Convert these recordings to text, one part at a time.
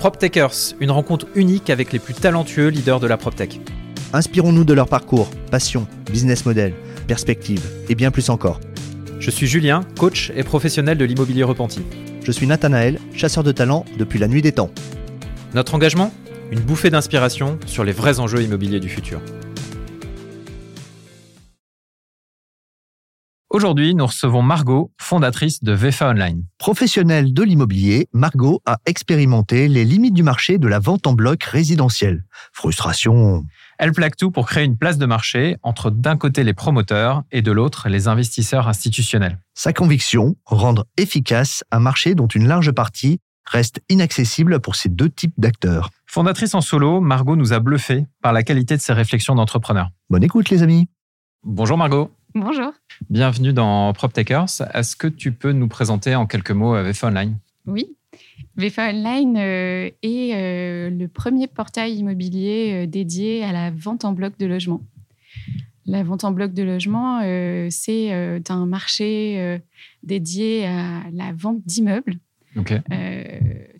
PropTechers, une rencontre unique avec les plus talentueux leaders de la PropTech. Inspirons-nous de leur parcours, passion, business model, perspective et bien plus encore. Je suis Julien, coach et professionnel de l'immobilier repenti. Je suis Nathanaël, chasseur de talent depuis la nuit des temps. Notre engagement? Une bouffée d'inspiration sur les vrais enjeux immobiliers du futur. Aujourd'hui, nous recevons Margot, fondatrice de VFA Online. Professionnelle de l'immobilier, Margot a expérimenté les limites du marché de la vente en bloc résidentiel. Frustration. Elle plaque tout pour créer une place de marché entre d'un côté les promoteurs et de l'autre les investisseurs institutionnels. Sa conviction, rendre efficace un marché dont une large partie reste inaccessible pour ces deux types d'acteurs. Fondatrice en solo, Margot nous a bluffé par la qualité de ses réflexions d'entrepreneur. Bonne écoute les amis. Bonjour Margot. Bonjour. Bienvenue dans PropTechers. Est-ce que tu peux nous présenter en quelques mots euh, VFA Online? Oui. VFA Online euh, est euh, le premier portail immobilier dédié à la vente en bloc de logement. La vente en bloc de logement, c'est un marché dédié à la vente d'immeubles,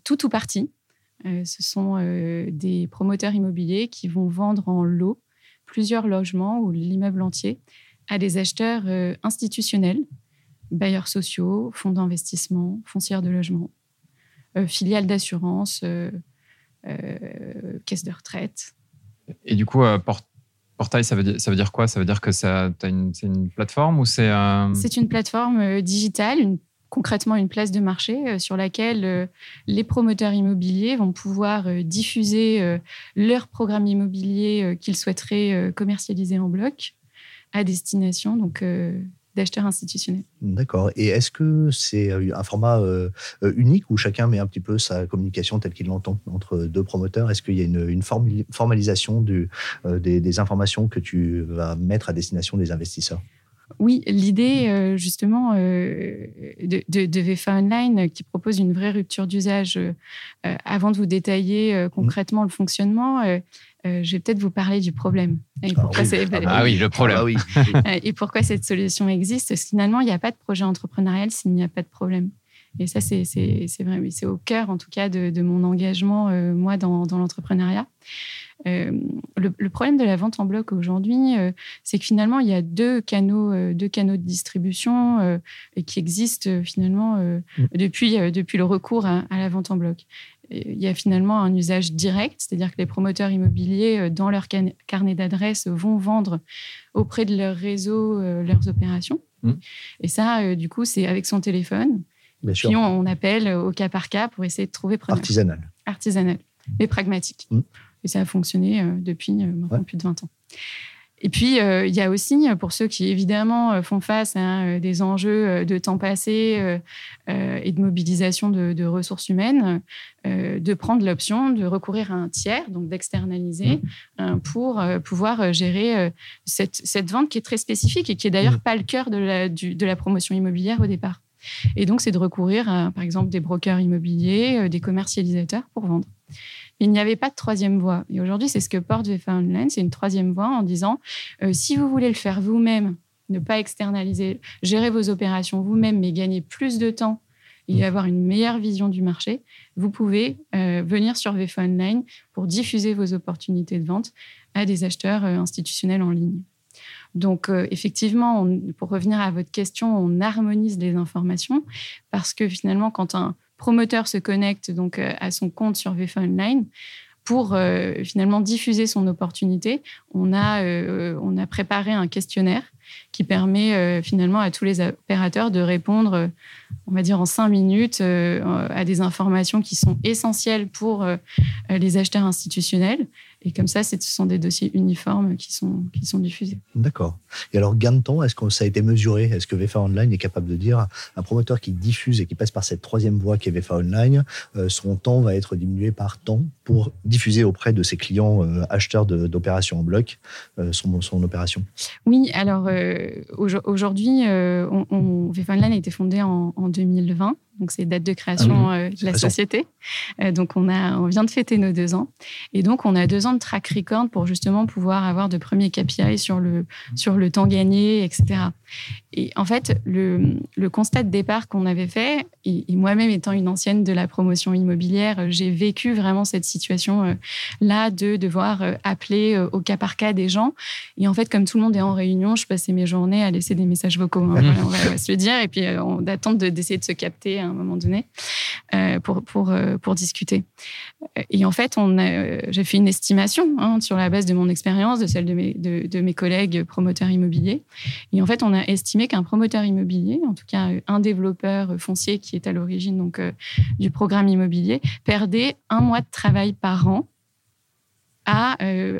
tout ou partie. ce sont des promoteurs immobiliers qui vont vendre en lot plusieurs logements ou l'immeuble entier à des acheteurs euh, institutionnels, bailleurs sociaux, fonds d'investissement, foncières de logement, euh, filiales d'assurance, euh, caisses de retraite. Et du coup, portail, ça veut, dire, ça veut dire quoi? Ça veut dire que c'est une, une, plateforme ou c'est C'est une plateforme digitale, une concrètement une place de marché sur laquelle les promoteurs immobiliers vont pouvoir diffuser leur programme immobilier qu'ils souhaiteraient commercialiser en bloc à destination donc euh, d'acheteurs institutionnels. D'accord. Et est-ce que c'est euh, un format euh, unique où chacun met un petit peu sa communication telle qu'il l'entend entre deux promoteurs? Est-ce qu'il y a une, formalisation des, informations que tu vas mettre à destination des investisseurs? Oui, l'idée justement de, de, VFA Online qui propose une vraie rupture d'usage, avant de vous détailler concrètement le fonctionnement, euh, je vais peut-être vous parler du problème. Et ah, oui. ah oui, le problème. Ah, oui. Euh, et pourquoi cette solution existe Parce que finalement, il n'y a pas de projet entrepreneurial s'il n'y a pas de problème. Et ça, c'est vrai, c'est au cœur, en tout cas, de, mon engagement, euh, moi, dans, l'entrepreneuriat. Le, problème de la vente en bloc aujourd'hui, c'est que finalement, il y a deux canaux, deux canaux de distribution qui existent finalement mm. depuis, depuis le recours à, à, la vente en bloc il y a finalement un usage direct, c'est-à-dire que les promoteurs immobiliers, euh, dans leur carnet d'adresses, vont vendre auprès de leur réseau euh, leurs opérations. Mmh. Et ça, euh, du coup, c'est avec son téléphone. Puis on, appelle au cas par cas pour essayer de trouver preneur. Artisanal. Artisanal, mais pragmatique. Mmh. Et ça a fonctionné depuis maintenant plus de 20 ans. Et puis, euh, il y a aussi, pour ceux qui évidemment euh, font face à des enjeux de temps passé euh, et de mobilisation de, ressources humaines, de prendre l'option de recourir à un tiers, donc d'externaliser, mmh. pour pouvoir gérer cette, cette, vente qui est très spécifique et qui est d'ailleurs mmh. pas le cœur de la, de la promotion immobilière au départ. Et donc, c'est de recourir à, par exemple, des brokers immobiliers, des commercialisateurs pour vendre il n'y avait pas de troisième voie. Et aujourd'hui, c'est ce que porte VFA Online, c'est une troisième voie en disant, euh, si vous voulez le faire vous-même, ne pas externaliser, gérer vos opérations vous-même, mais gagner plus de temps et mmh. avoir une meilleure vision du marché, vous pouvez euh, venir sur VFA Online pour diffuser vos opportunités de vente à des acheteurs euh, institutionnels en ligne. Donc, effectivement, pour revenir à votre question, on harmonise les informations parce que finalement, quand un promoteur se connecte donc euh, à son compte sur VFA Online pour euh, finalement diffuser son opportunité, on a, euh, on a préparé un questionnaire qui permet finalement à tous les opérateurs de répondre, on va dire en cinq minutes, à des informations qui sont essentielles pour les acheteurs institutionnels et comme ça, ce sont des dossiers uniformes qui sont, qui sont diffusés. D'accord. Et alors, gain de temps, est-ce que ça a été mesuré? Est-ce que VFA Online est capable de dire un promoteur qui diffuse et qui passe par cette troisième voie qui est VFA Online, euh, son temps va être diminué par temps pour diffuser auprès de ses clients euh, acheteurs d'opérations en bloc euh, son, son, opération? Oui, alors aujourd'hui, VFA Online a été fondé en, en 2020. Donc, c'est date de création Ah euh, de la société. Euh, donc, on, a, on vient de fêter nos deux ans. Et donc, on a deux ans de track record pour justement pouvoir avoir de premiers KPI sur le, sur le temps gagné, etc. Et en fait, le, le constat de départ qu'on avait fait, et, et moi-même étant une ancienne de la promotion immobilière, euh, j'ai vécu vraiment cette situation-là de devoir appeler au cas par cas des gens. Et en fait, comme tout le monde est en réunion, je passais mes journées à laisser des messages vocaux. hein. Voilà, on, va, on va se le dire. Et puis, on- d'attendre de- d'essayer de se capter à un moment donné euh, pour, pour, euh, discuter. Euh, Et en fait, j'ai fait une estimation hein, sur la base de mon expérience, de celle de mes, de, mes collègues promoteurs immobiliers. Et en fait, on a estimé qu'un promoteur immobilier, en tout cas un développeur foncier qui est à l'origine donc du programme immobilier, perdait un mois de travail par an à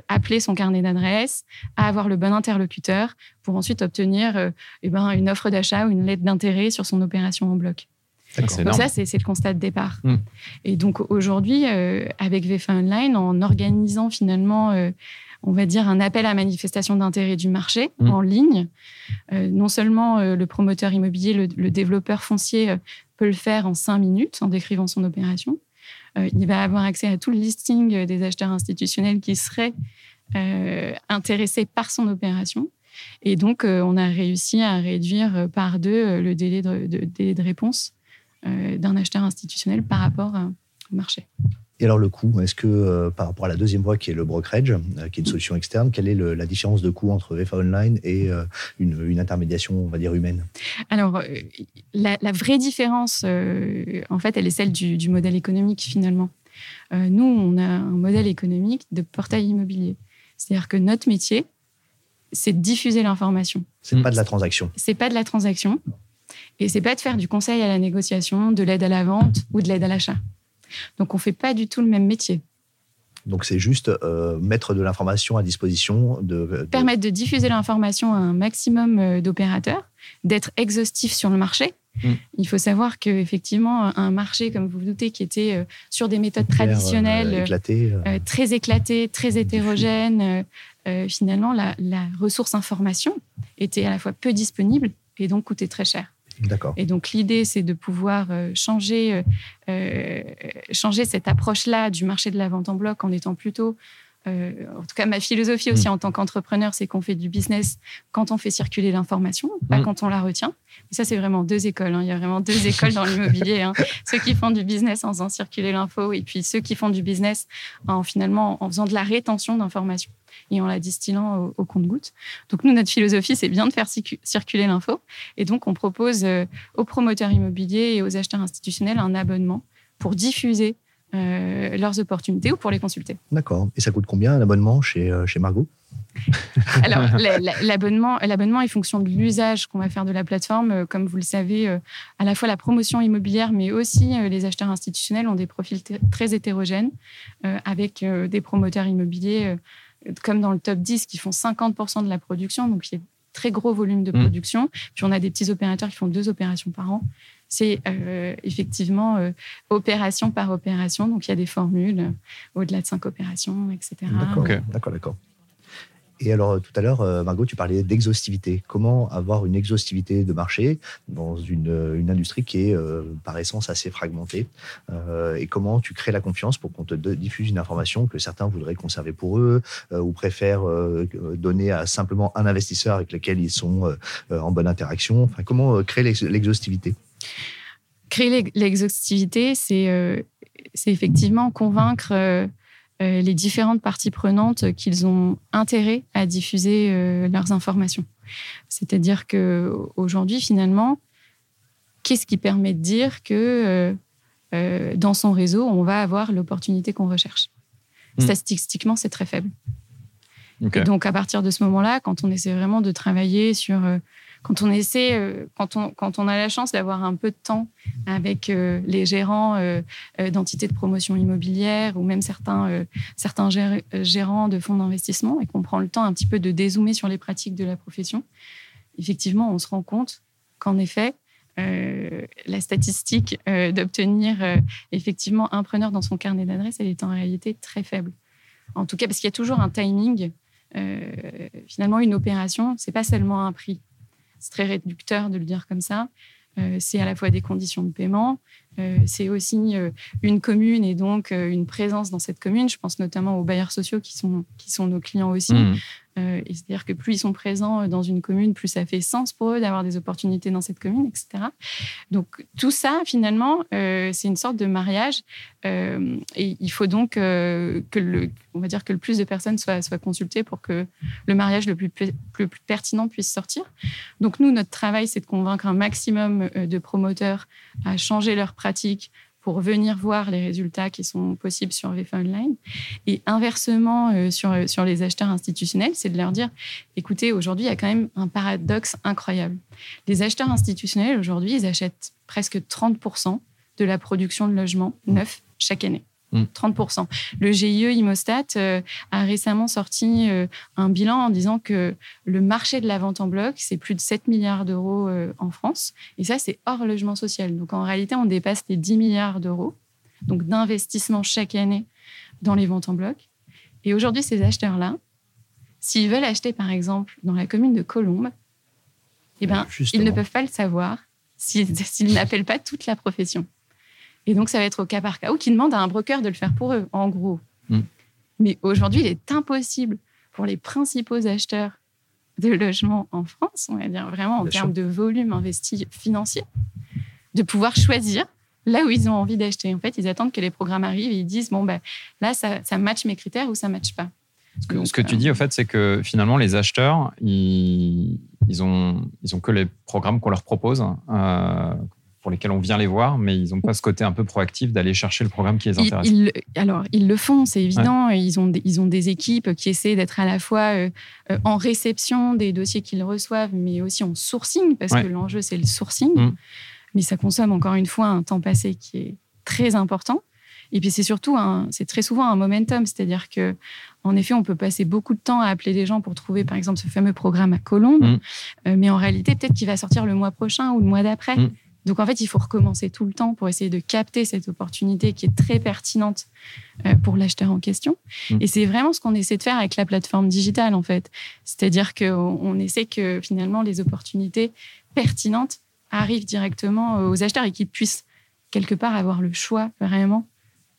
appeler son carnet d'adresse, à avoir le bon interlocuteur pour ensuite obtenir euh, eh ben, une offre d'achat ou une lettre d'intérêt sur son opération en bloc. Donc ça, c'est le constat de départ. Mm. Et donc aujourd'hui, euh, avec VFA Online, en organisant finalement, euh, on va dire, un appel à manifestation d'intérêt du marché Mm. en ligne, euh, non seulement le promoteur immobilier, le, le développeur foncier peut le faire en cinq minutes en décrivant son opération. Il va avoir accès à tout le listing des acheteurs institutionnels qui seraient intéressés par son opération. Et donc, on a réussi à réduire par deux le délai de, de- délai de réponse d'un acheteur institutionnel par rapport euh, au marché. Et alors le coût, est-ce que euh, par rapport à la deuxième voie qui est le brokerage, euh, qui est une solution externe, quelle est le- la différence de coût entre VFA Online et euh, une, une intermédiation, on va dire, humaine? Alors, euh, la, la vraie différence, euh, en fait, elle est celle du, du modèle économique finalement. Euh, nous, on a un modèle économique de portail immobilier. C'est-à-dire que notre métier, c'est de diffuser l'information. C'est Mm. pas de la transaction. C'est pas de la transaction et c'est pas de faire du conseil à la négociation, de l'aide à la vente ou de l'aide à l'achat. Donc, on fait pas du tout le même métier. Donc c'est juste euh, mettre de l'information à disposition de, de- permettre de diffuser l'information à un maximum euh, d'opérateurs, d'être exhaustif sur le marché. Mm. Il faut savoir qu'effectivement, un marché, comme vous vous doutez, qui était euh, sur des méthodes traditionnelles, euh, éclaté. très éclatées, très hétérogènes, finalement, la, la ressource information était à la fois peu disponible et donc coûtait très cher. Et donc l'idée, c'est de pouvoir euh, changer, euh, euh, changer cette approche-là du marché de la vente en bloc en étant plutôt, euh, en tout cas ma philosophie aussi en tant qu'entrepreneur, c'est qu'on fait du business quand on fait circuler l'information, pas Mm. quand on la retient. Et ça, c'est vraiment deux écoles. hein. Il y a vraiment deux écoles dans l'immobilier. hein. Ceux qui font du business en faisant circuler l'info et puis ceux qui font du business en finalement en faisant de la rétention d'informations et en la distillant au, au compte-goutte. Donc nous, notre philosophie, c'est bien de faire circu- circuler l'info. Et donc, on propose euh, aux promoteurs immobiliers et aux acheteurs institutionnels un abonnement pour diffuser euh, leurs opportunités ou pour les consulter. D'accord. Et ça coûte combien un abonnement chez, euh, chez Margot? Alors, la- la- l'abonnement, l'abonnement est fonction de l'usage qu'on va faire de la plateforme. Euh, Comme vous le savez, à la fois la promotion immobilière, mais aussi les acheteurs institutionnels ont des profils très hétérogènes, avec des promoteurs immobiliers, comme dans le top 10, qui font 50% de la production, donc il y a très gros volume de Mm. production. Puis on a des petits opérateurs qui font deux opérations par an. C'est euh, effectivement euh, opération par opération, donc il y a des formules euh, au-delà de cinq opérations, etc. D'accord. D'accord, d'accord. Et alors, tout à l'heure, Margot, tu parlais d'exhaustivité. Comment avoir une exhaustivité de marché dans une, une industrie qui est, euh, par essence, assez fragmentée Euh, Et comment tu crées la confiance pour qu'on te diffuse une information que certains voudraient conserver pour eux euh, ou préfèrent euh, donner à simplement un investisseur avec lequel ils sont en bonne interaction? Enfin, Comment créer l'ex- l'exhaustivité? Créer l'ex- l'exhaustivité, c'est euh, c'est effectivement convaincre euh, euh, les différentes parties prenantes qu'ils ont intérêt à diffuser euh, leurs informations. C'est-à-dire que aujourd'hui, finalement, qu'est-ce qui permet de dire que dans son réseau, on va avoir l'opportunité qu'on recherche? Mm. Statistiquement, c'est très faible. Et donc, à partir de ce moment-là, quand on essaie vraiment de travailler sur. Quand on essaie, euh, quand, on, a la chance d'avoir un peu de temps avec euh, les gérants euh, d'entités de promotion immobilière ou même certains, certains gér- gérants de fonds d'investissement et qu'on prend le temps un petit peu de dézoomer sur les pratiques de la profession, effectivement, on se rend compte qu'en effet, la statistique d'obtenir effectivement un preneur dans son carnet d'adresse, elle est en réalité très faible. En tout cas, parce qu'il y a toujours un timing. Finalement, une opération, c'est pas seulement un prix. C'est très réducteur de le dire comme ça. c'est à la fois des conditions de paiement, c'est aussi une commune et donc une présence dans cette commune. Je pense notamment aux bailleurs sociaux qui sont, qui sont nos clients aussi. Mmh. Euh, c'est-à-dire que plus ils sont présents dans une commune, plus ça fait sens pour eux d'avoir des opportunités dans cette commune, etc. Donc tout ça, finalement, euh, c'est une sorte de mariage. Euh, et il faut donc que le, on va dire que le plus de personnes soient, soient consultées pour que le mariage le plus, plus, plus pertinent puisse sortir. Donc nous, notre travail, c'est de convaincre un maximum de promoteurs à changer leurs pratiques, pour venir voir les résultats qui sont possibles sur VFA Online. Et inversement, euh, sur, sur les acheteurs institutionnels, c'est de leur dire, écoutez, aujourd'hui, il y a quand même un paradoxe incroyable. Les acheteurs institutionnels, aujourd'hui, ils achètent presque 30% de la production de logements neufs chaque année. 30%. Mm. Le GIE Imostat euh, a récemment sorti euh, un bilan en disant que le marché de la vente en bloc, c'est plus de 7 milliards d'euros euh, en France. Et ça, c'est hors logement social. Donc en réalité, on dépasse les 10 milliards d'euros donc d'investissement chaque année dans les ventes en bloc. Et aujourd'hui, ces acheteurs-là, s'ils veulent acheter, par exemple, dans la commune de Colombes, eh ben, ils ne peuvent pas le savoir s'ils n'appellent pas toute la profession. Et donc, ça va être au cas par cas ou qui demande à un broker de le faire pour eux, en gros. Mm. Mais aujourd'hui, il est impossible pour les principaux acheteurs de logements en France, on va dire vraiment en termes de volume investi financier, de pouvoir choisir là où ils ont envie d'acheter. En fait, ils attendent que les programmes arrivent et ils disent bon, ben, là, ça, ça match mes critères ou ça ne match pas. Ce que, tu dis, au fait, c'est que finalement, les acheteurs, ils, ils, ont, ils ont que les programmes qu'on leur propose. Euh, pour lesquels on vient les voir, mais ils n'ont pas ce côté un peu proactif d'aller chercher le programme qui les intéresse. alors, ils le font, c'est évident. Ils, ont des, ils ont des équipes qui essaient d'être à la fois euh, euh, en réception des dossiers qu'ils reçoivent, mais aussi en sourcing, parce que l'enjeu, c'est le sourcing. Mm. Mais ça consomme encore une fois un temps passé qui est très important. Et puis c'est surtout c'est très souvent un momentum, c'est-à-dire que en effet, on peut passer beaucoup de temps à appeler des gens pour trouver, par exemple, ce fameux programme à Colombes, mm. euh, mais en réalité, peut-être qu'il va sortir le mois prochain ou le mois d'après. Mm. Donc en fait, il faut recommencer tout le temps pour essayer de capter cette opportunité qui est très pertinente euh, pour l'acheteur en question. Mm. Et c'est vraiment ce qu'on essaie de faire avec la plateforme digitale en fait. C'est-à-dire qu'on essaie que finalement les opportunités pertinentes arrivent directement aux acheteurs et qu'ils puissent quelque part avoir le choix vraiment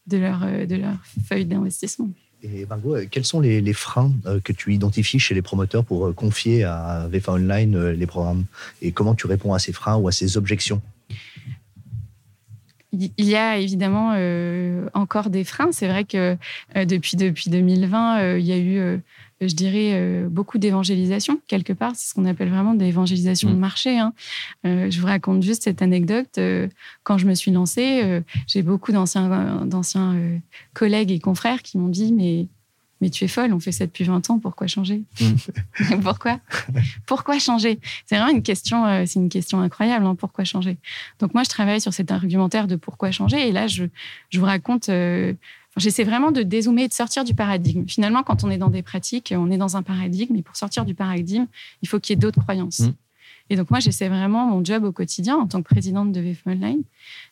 de leur, euh, de leur feuille d'investissement. Et Margot, euh, quels sont les, freins que tu identifies chez les promoteurs pour confier à VFA Online les programmes? Et comment tu réponds à ces freins ou à ces objections? Il y a évidemment euh, encore des freins. C'est vrai que euh, depuis, depuis 2020, euh, il y a eu, je dirais, beaucoup d'évangélisation, quelque part. C'est ce qu'on appelle vraiment d'évangélisation de mmh. marché. Hein. je vous raconte juste cette anecdote. quand je me suis lancée, j'ai beaucoup d'anciens collègues et confrères qui m'ont dit, mais mais tu es folle, on fait ça depuis 20 ans, pourquoi changer? Mm. Pourquoi? Pourquoi changer? C'est vraiment une question, euh, c'est une question incroyable, hein, pourquoi changer? Donc moi, je travaille sur cet argumentaire de pourquoi changer, et là, je, je vous raconte, euh, j'essaie vraiment de dézoomer et de sortir du paradigme. Finalement, quand on est dans des pratiques, on est dans un paradigme, et pour sortir du paradigme, il faut qu'il y ait d'autres croyances. Mm. Et donc moi, j'essaie vraiment mon job au quotidien en tant que présidente de VF Online,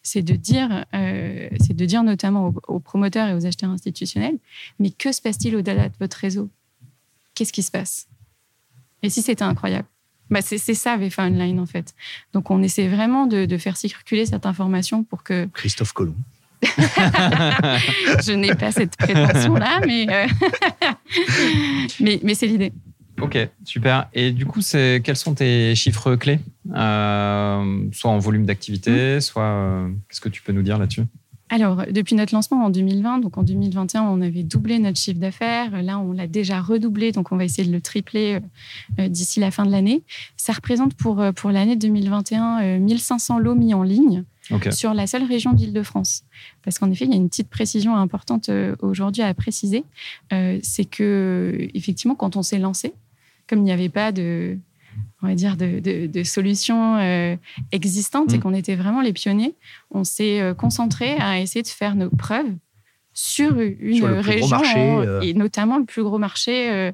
c'est de dire, euh, c'est de dire notamment aux, promoteurs et aux acheteurs institutionnels, mais que se passe-t-il au-delà de votre réseau? Qu'est-ce qui se passe? Et si c'était incroyable? Bah c'est ça VF Online en fait. Donc on essaie vraiment de, faire circuler cette information pour que Christophe Colomb. je n'ai pas cette prétention-là, mais, euh, mais, mais c'est l'idée. Ok, super. Et du coup, quels sont tes chiffres clés euh, Soit en volume d'activité, mmh. soit. Euh, qu'est-ce que tu peux nous dire là-dessus? Alors, depuis notre lancement en 2020, donc en 2021, on avait doublé notre chiffre d'affaires. Là, on l'a déjà redoublé, donc on va essayer de le tripler euh, d'ici la fin de l'année. Ça représente pour, pour l'année 2021 1500 lots mis en ligne sur la seule région d'Île-de-France. Parce qu'en effet, il y a une petite précision importante aujourd'hui à préciser. C'est que, effectivement, quand on s'est lancé, comme il n'y avait pas de, on va dire, de, de, solutions euh, existantes et mm. qu'on était vraiment les pionniers, on s'est euh, concentré à essayer de faire nos preuves sur une région euh. et notamment le plus gros marché euh,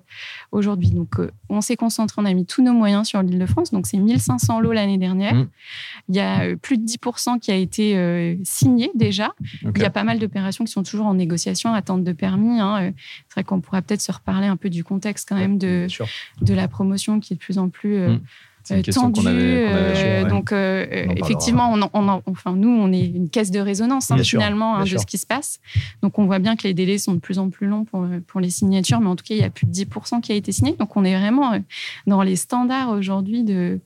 aujourd'hui. Donc, euh, on s'est concentré, on a mis tous nos moyens sur l'île de France. Donc, c'est 1500 lots l'année dernière. Mmh. Il y a plus de 10% qui a été signé déjà. Il y a pas mal d'opérations qui sont toujours en négociation, attente de permis. Hein. C'est vrai qu'on pourra peut-être se reparler un peu du contexte quand même de, de la promotion qui est de plus en plus. Mmh une question qu'on avait, Donc, effectivement, on, enfin, nous, on est une caisse de résonance hein, finalement hein, de ce qui se passe. Donc, on voit bien que les délais sont de plus en plus longs pour, pour les signatures, mais en tout cas, il y a plus de 10% qui a été signé. Donc, on est vraiment dans les standards aujourd'hui de.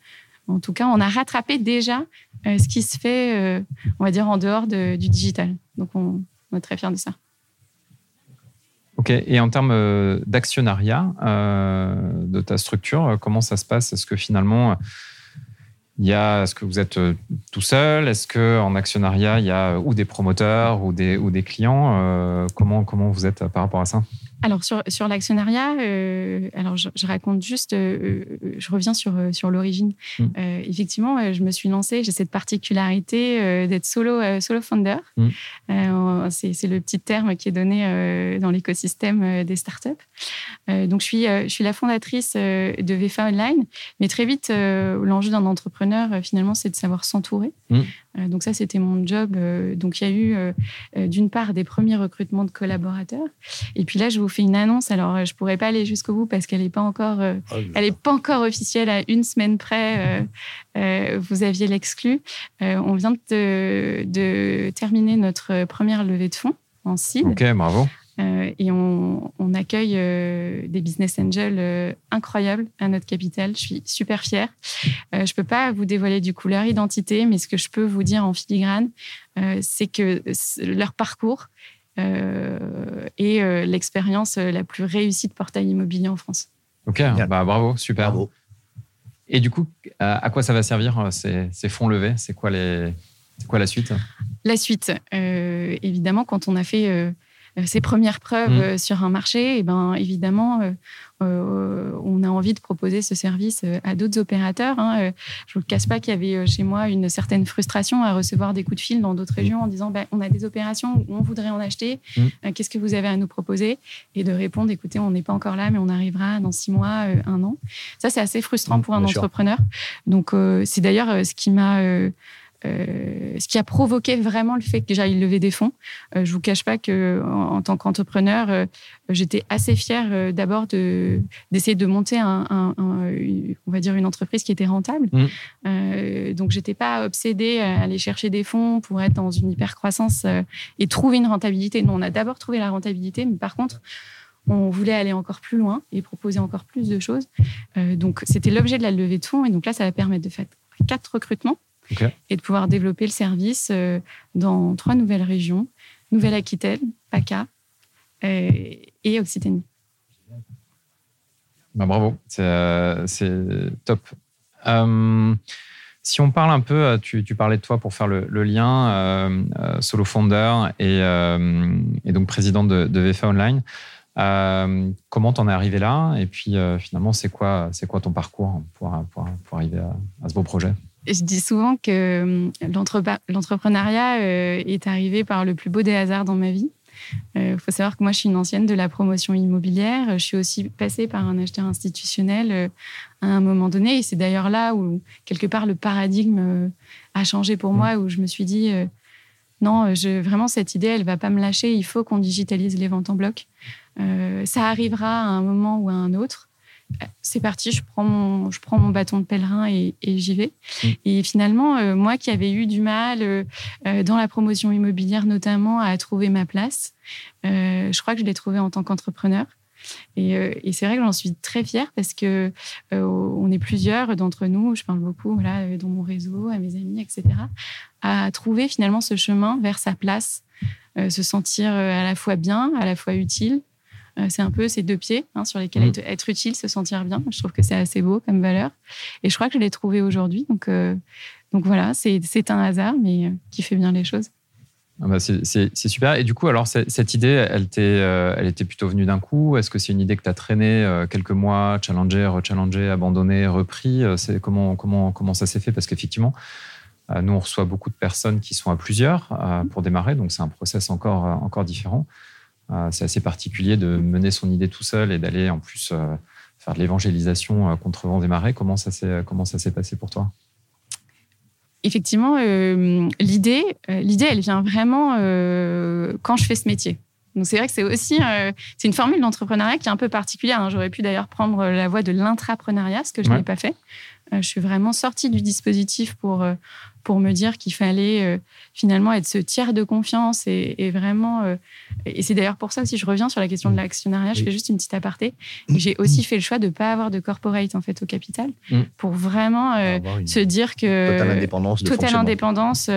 En tout cas, on a rattrapé déjà ce qui se fait, on va dire, en dehors du digital. Donc, on, on est très fiers de ça. Ok, et en termes euh, d'actionnariat euh, de ta structure, euh, comment ça se passe? Est-ce que finalement, il y a, est-ce que vous êtes tout seul? Est-ce qu'en actionnariat, il y a ou des promoteurs ou des, ou des clients comment, comment vous êtes par rapport à ça? Alors sur, sur l'actionnariat, euh, alors je, raconte juste, euh, euh, je reviens sur, sur l'origine. Mm. effectivement, je me suis lancée, j'ai cette particularité d'être solo, solo founder. Mm. c'est le petit terme qui est donné dans l'écosystème des startups. donc je suis, je suis la fondatrice de VFA Online, mais très vite, l'enjeu d'un entrepreneur, finalement, c'est de savoir s'entourer. Mm. Donc ça, c'était mon job. donc il y a eu d'une part des premiers recrutements de collaborateurs, et puis là, je vous fait une annonce. Alors, euh, je pourrais pas aller jusqu'au bout parce qu'elle n'est pas encore, euh, ah, elle est pas encore officielle. À une semaine près, euh, vous aviez l'exclu. on vient de, de, terminer notre première levée de fonds en CID. Ok, bravo. Et on, on accueille des business angels incroyables à notre capital. Je suis super fière. je peux pas vous dévoiler du coup leur identité, mais ce que je peux vous dire en filigrane, c'est que leur parcours euh, euh, l'expérience euh, la plus réussie de portail immobilier en France. Ok, bah, bravo, super. Bravo. Et du coup, à quoi ça va servir ces, fonds levés? C'est quoi, les... quoi la suite? La suite, évidemment, quand on a fait ses premières preuves mmh. sur un marché, et eh ben, évidemment, euh, on a envie de proposer ce service euh, à d'autres opérateurs. Hein. Euh, je ne vous casse pas qu'il y avait chez moi une certaine frustration à recevoir des coups de fil dans d'autres régions en disant bah, on a des opérations où on voudrait en acheter, mmh. qu'est-ce que vous avez à nous proposer? Et de répondre écoutez, on n'est pas encore là, mais on arrivera dans six mois, un an. Ça, c'est assez frustrant mmh, pour un entrepreneur. Donc, c'est d'ailleurs ce qui m'a euh, ce qui a provoqué vraiment le fait que j'aille lever des fonds. Euh, je vous cache pas que en, tant qu'entrepreneur, euh, j'étais assez fière d'abord de d'essayer de monter un, on va dire une entreprise qui était rentable. Mmh. donc j'étais pas obsédée à aller chercher des fonds pour être dans une hyper croissance et trouver une rentabilité. Non, on a d'abord trouvé la rentabilité, mais par contre on voulait aller encore plus loin et proposer encore plus de choses. donc, c'était l'objet de la levée de fonds. Et donc là, ça va permettre de faire quatre recrutements et de pouvoir développer le service euh, dans trois nouvelles régions Nouvelle-Aquitaine, PACA euh, et Occitanie. Bah, bravo, c'est euh, top. si on parle un peu, tu, parlais de toi pour faire le, lien, solo founder et, et, donc président de, de VFA Online. comment t'en es arrivé là? Et puis finalement, c'est quoi, quoi ton parcours pour, pour, arriver à ce beau projet? Je dis souvent que hum, l'entrepreneuriat euh, est arrivé par le plus beau des hasards dans ma vie. Il euh, faut savoir que moi, je suis une ancienne de la promotion immobilière. Je suis aussi passée par un acheteur institutionnel euh, à un moment donné. Et c'est d'ailleurs là où, quelque part, le paradigme a changé pour moi, où je me suis dit, non, vraiment, cette idée, elle va pas me lâcher. Il faut qu'on digitalise les ventes en bloc. ça arrivera à un moment ou à un autre c'est parti, je prends mon, je prends mon bâton de pèlerin et, j'y vais. Mm. Et finalement, euh, moi qui avais eu du mal euh, euh, dans la promotion immobilière notamment à trouver ma place, je crois que je l'ai trouvé en tant qu'entrepreneur. Et, c'est vrai que j'en suis très fière parce que on est plusieurs d'entre nous, je parle beaucoup voilà, dans mon réseau, à mes amis, etc., à trouver finalement ce chemin vers sa place, se sentir à la fois bien, à la fois utile, euh, c'est un peu ces deux pieds hein, sur lesquels mm. être, utile, se sentir bien. Je trouve que c'est assez beau comme valeur. Et je crois que je l'ai trouvé aujourd'hui. Donc, euh, donc voilà, c'est un hasard, mais euh, qui fait bien les choses. Ah bah, c'est super. Et du coup, alors, cette idée, elle, elle était plutôt venue d'un coup? Est-ce que c'est une idée que tu as traînée quelques mois, challengé, rechallengé, abandonné, repris? Comment, comment, comment ça s'est fait? Parce qu'effectivement, nous, on reçoit beaucoup de personnes qui sont à plusieurs pour démarrer, donc c'est un process encore, encore différent. Euh, c'est assez particulier de mener son idée tout seul et d'aller en plus euh, faire de l'évangélisation euh, contre vent des marées. Comment ça s'est comment ça s'est passé pour toi? Effectivement, l'idée, l'idée, elle vient vraiment quand je fais ce métier. Donc c'est vrai que c'est aussi c'est une formule d'entrepreneuriat qui est un peu particulière. Hein. J'aurais pu d'ailleurs prendre la voie de l'intrapreneuriat, ce que je n'ai pas fait. je suis vraiment sortie du dispositif pour pour me dire qu'il fallait euh, finalement être ce tiers de confiance et, vraiment. Euh, et c'est d'ailleurs pour ça aussi, je reviens sur la question de l'actionnariat. Je fais juste une petite aparté. J'ai aussi fait le choix de ne pas avoir de corporate en fait au capital mm. pour vraiment euh, se dire que totale indépendance, totale indépendance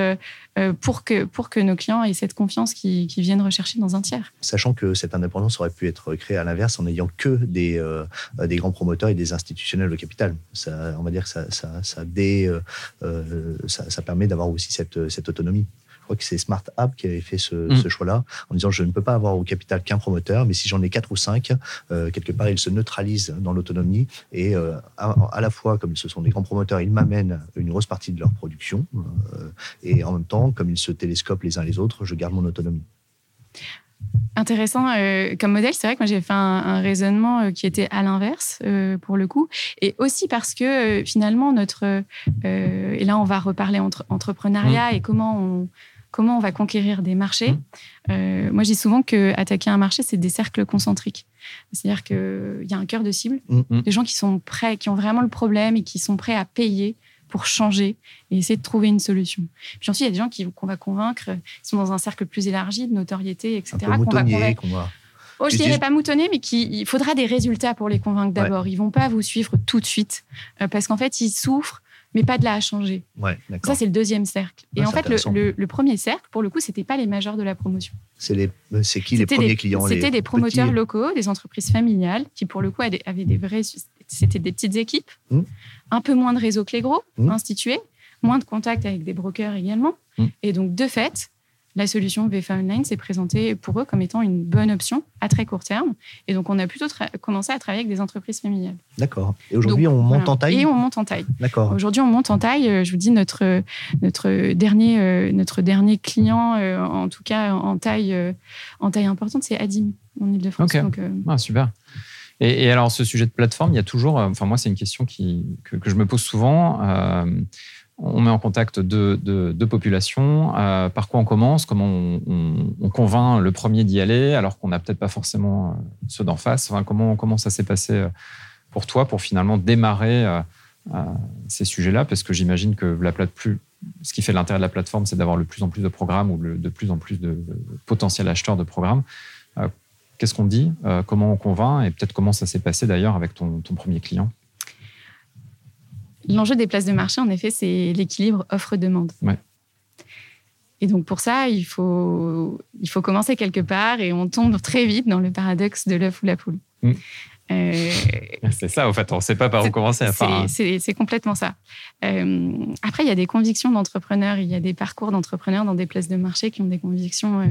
pour que pour que nos clients aient cette confiance qu'ils viennent rechercher dans un tiers. Sachant que cette indépendance aurait pu être créée à l'inverse en n'ayant que des des grands promoteurs et des institutionnels au capital. Ça, on va dire que ça ça, ça, dé, ça ça permet d'avoir aussi cette, cette autonomie. Je crois que c'est Smart App qui avait fait ce, mm. choix-là, en disant je ne peux pas avoir au capital qu'un promoteur, mais si j'en ai quatre ou cinq, euh, quelque part, ils se neutralisent dans l'autonomie. Et euh, à, la fois, comme ce sont des grands promoteurs, ils m'amènent une grosse partie de leur production. Euh, et en même temps, comme ils se télescopent les uns les autres, je garde mon autonomie intéressant euh, comme modèle. C'est vrai que moi j'ai fait un, raisonnement euh, qui était à l'inverse euh, pour le coup, et aussi parce que finalement notre et là on va reparler entre entrepreneuriat mmh. et comment on comment on va conquérir des marchés. Mmh. moi je dis souvent que attaquer un marché c'est des cercles concentriques. C'est-à-dire qu'il y a un cœur de cible, mmh. des gens qui sont prêts, qui ont vraiment le problème et qui sont prêts à payer pour changer et essayer de trouver une solution. Puis ensuite, il y a des gens qu'on va convaincre, qui sont dans un cercle plus élargi de notoriété, etc. Qu'on va convaincre. Oh, je dirais pas moutonner, mais il faudra des résultats pour les convaincre d'abord. Ils vont pas vous suivre tout de suite euh, parce qu'en fait, ils souffrent, mais pas de là à changer. Ouais, ça, c'est le deuxième cercle. et en fait, le, premier cercle, pour le coup, c'était pas les majeurs de la promotion. C'est euh, qui les premiers clients C'était des promoteurs locaux, des entreprises familiales qui, pour le coup, avaient des vrais c'était des petites équipes, mmh. un peu moins de réseaux que les gros mmh. institués, moins de contacts avec des brokers également. Mmh. Et donc, de fait, la solution VFA Online s'est présentée pour eux comme étant une bonne option à très court terme. Et donc, on a plutôt commencé à travailler avec des entreprises familiales. D'accord. Et aujourd'hui, on monte en taille Et on monte en taille. D'accord. Aujourd'hui, on monte en taille. Euh, je vous dis, notre, notre, dernier, euh, notre dernier client, euh, en tout cas en taille, en taille importante, c'est Adim, en Ile-de-France. Ok. ah, super. Et, alors, ce sujet de plateforme, il y a toujours, euh, enfin moi, c'est une question qui, que, je me pose souvent. Euh, on met en contact deux, de, populations. Euh, par quoi on commence Comment on, convainc le premier d'y aller alors qu'on n'a peut-être pas forcément ceux d'en face enfin, comment, comment ça s'est passé pour toi pour finalement démarrer ces sujets-là? Parce que j'imagine que la plate plus, ce qui fait l'intérêt de la plateforme, c'est d'avoir de plus en plus de programmes ou de plus en plus de potentiels acheteurs de programmes. Qu'est-ce qu'on dit euh, Comment on convainc Et peut-être comment ça s'est passé d'ailleurs avec ton, premier client L'enjeu des places de marché, en effet, c'est l'équilibre offre-demande. Et donc pour ça, il faut, il faut commencer quelque part et on tombe très vite dans le paradoxe de l'œuf ou la poule. Mm. Euh, c'est ça, en fait, on ne sait pas par où commencer. Enfin, c'est complètement ça. Euh, après, il y a des convictions d'entrepreneurs, il y a des parcours d'entrepreneurs dans des places de marché qui ont des convictions euh,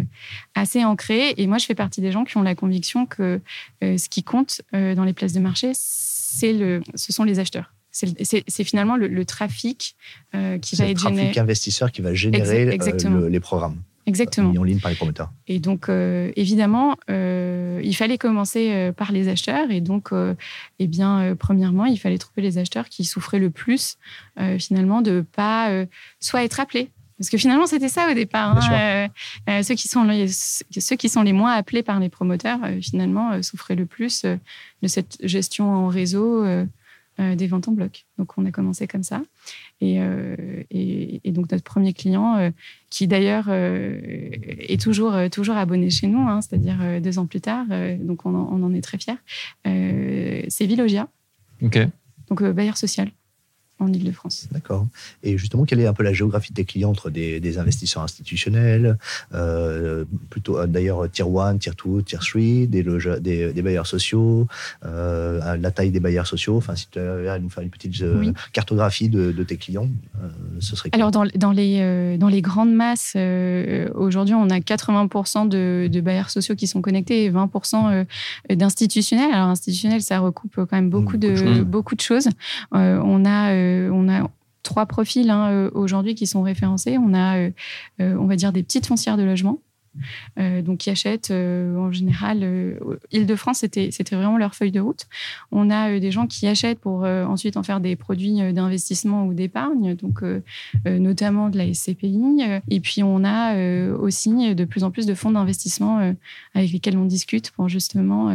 assez ancrées. Et moi, je fais partie des gens qui ont la conviction que ce qui compte dans les places de marché, le, ce sont les acheteurs. C'est finalement le, trafic qui va être généré. Le trafic investisseur qui va générer les programmes. Exactement. Mis en ligne par les promoteurs. Et donc, euh, évidemment, euh, il fallait commencer euh, par les acheteurs. Et donc, eh bien, premièrement, il fallait trouver les acheteurs qui souffraient le plus, finalement, de pas soit être appelés. Parce que finalement, c'était ça au départ. Hein, ceux, qui sont les, ceux qui sont les moins appelés par les promoteurs, finalement, souffraient le plus de cette gestion en réseau euh, des ventes en bloc. Donc, on a commencé comme ça. Et, euh, donc, notre premier client, euh, qui d'ailleurs est toujours, toujours abonné chez nous, hein, c'est-à-dire deux ans plus tard, donc on en, est très fiers, c'est Villogia. OK. Donc, bailleur social en Ile-de-France. D'accord. Et justement, quelle est un peu la géographie des clients entre des, investisseurs institutionnels, euh, plutôt euh, d'ailleurs tier 1, tier 2, tier 3, des, des, bailleurs sociaux, euh, la taille des bailleurs sociaux? Enfin, si tu avais nous faire une petite cartographie de, tes clients, ce serait Alors, dans, dans, les, dans les grandes masses, aujourd'hui, on a 80% de, bailleurs sociaux qui sont connectés et 20% d'institutionnels. Alors, institutionnel, ça recoupe quand même beaucoup, mmh, de, beaucoup de choses. on a on a trois profils hein, euh, aujourd'hui qui sont référencés. On a, euh, on va dire, des petites foncières de logement. qui achètent en général Île-de-France c'était c'était vraiment leur feuille de route on a des gens qui achètent pour ensuite en faire des produits d'investissement ou d'épargne donc notamment de la SCPI et puis on a aussi de plus en plus de fonds d'investissement avec lesquels on discute pour justement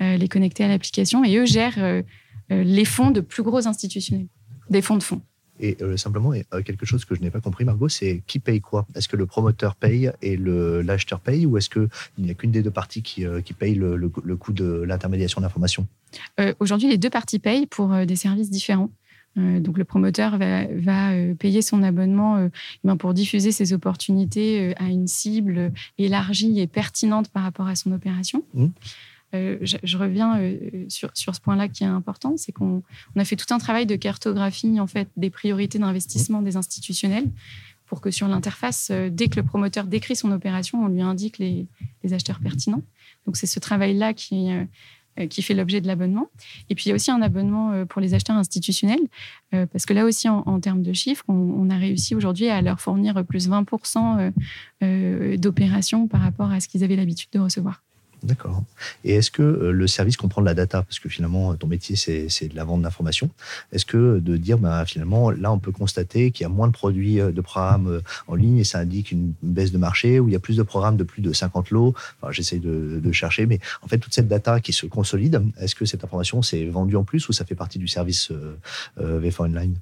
les connecter à l'application et eux gèrent les fonds de plus gros institutionnels Des fonds de fonds. Et euh, simplement, euh, quelque chose que je n'ai pas compris, Margot, c'est qui paye quoi? Est-ce que le promoteur paye et l'acheteur paye ou est-ce qu'il n'y a qu'une des deux parties qui, euh, qui paye le, coût de l'intermédiation d'information Aujourd'hui, les deux parties payent pour des services différents. donc le promoteur va, va payer son abonnement ben, pour diffuser ses opportunités à une cible élargie et pertinente par rapport à son opération. Mmh. Euh, je, reviens euh, sur, ce point-là qui est important, c'est qu'on a fait tout un travail de cartographie en fait des priorités d'investissement des institutionnels pour que sur l'interface, euh, dès que le promoteur décrit son opération, on lui indique les, acheteurs pertinents. Donc c'est ce travail-là qui, qui fait l'objet de l'abonnement. Et puis il y a aussi un abonnement pour les acheteurs institutionnels, parce que là aussi en, termes de chiffres, on, on a réussi aujourd'hui à leur fournir plus 20% d'opérations par rapport à ce qu'ils avaient l'habitude de recevoir. D'accord. Et est-ce que euh, le service comprend de la data? Parce que finalement, ton métier, c'est de la vente d'informations. Est-ce que de dire, bah, finalement, là, on peut constater qu'il y a moins de produits euh, de programmes euh, en ligne et ça indique une baisse de marché, ou il y a plus de programmes de plus de 50 lots? Enfin, J'essaie de, chercher, mais en fait, toute cette data qui se consolide, est-ce que cette information s'est vendue en plus ou ça fait partie du service euh, Online